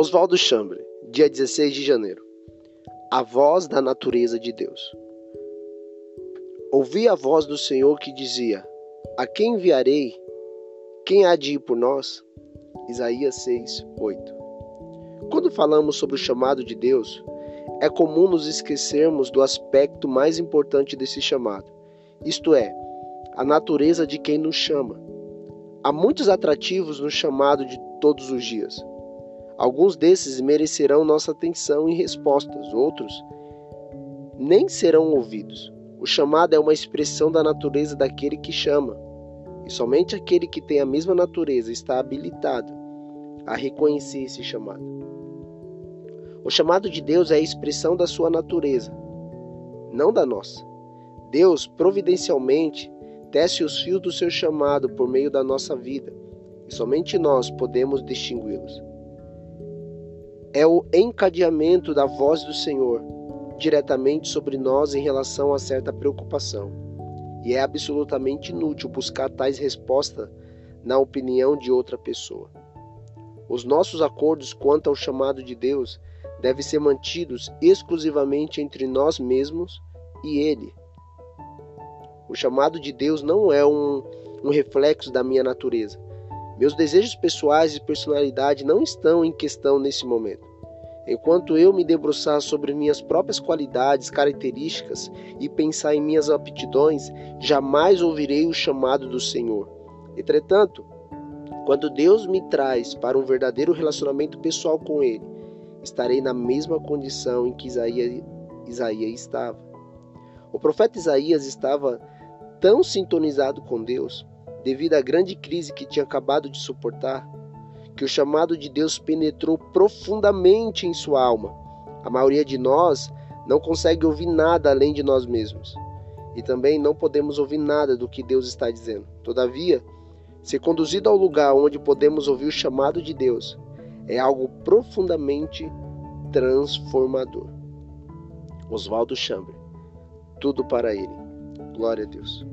Oswaldo Chambre, dia 16 de janeiro. A voz da natureza de Deus. Ouvi a voz do Senhor que dizia: A quem enviarei? Quem há de ir por nós? Isaías 6, 8. Quando falamos sobre o chamado de Deus, é comum nos esquecermos do aspecto mais importante desse chamado, isto é, a natureza de quem nos chama. Há muitos atrativos no chamado de todos os dias. Alguns desses merecerão nossa atenção e respostas, outros nem serão ouvidos. O chamado é uma expressão da natureza daquele que chama, e somente aquele que tem a mesma natureza está habilitado a reconhecer esse chamado. O chamado de Deus é a expressão da sua natureza, não da nossa. Deus, providencialmente, tece os fios do seu chamado por meio da nossa vida, e somente nós podemos distingui-los é o encadeamento da voz do Senhor diretamente sobre nós em relação a certa preocupação. E é absolutamente inútil buscar tais respostas na opinião de outra pessoa. Os nossos acordos quanto ao chamado de Deus devem ser mantidos exclusivamente entre nós mesmos e Ele. O chamado de Deus não é um, um reflexo da minha natureza, meus desejos pessoais e personalidade não estão em questão nesse momento. Enquanto eu me debruçar sobre minhas próprias qualidades, características e pensar em minhas aptidões, jamais ouvirei o chamado do Senhor. Entretanto, quando Deus me traz para um verdadeiro relacionamento pessoal com Ele, estarei na mesma condição em que Isaías, Isaías estava. O profeta Isaías estava tão sintonizado com Deus devido à grande crise que tinha acabado de suportar, que o chamado de Deus penetrou profundamente em sua alma. A maioria de nós não consegue ouvir nada além de nós mesmos. E também não podemos ouvir nada do que Deus está dizendo. Todavia, ser conduzido ao lugar onde podemos ouvir o chamado de Deus é algo profundamente transformador. Oswaldo Chambre. Tudo para ele. Glória a Deus.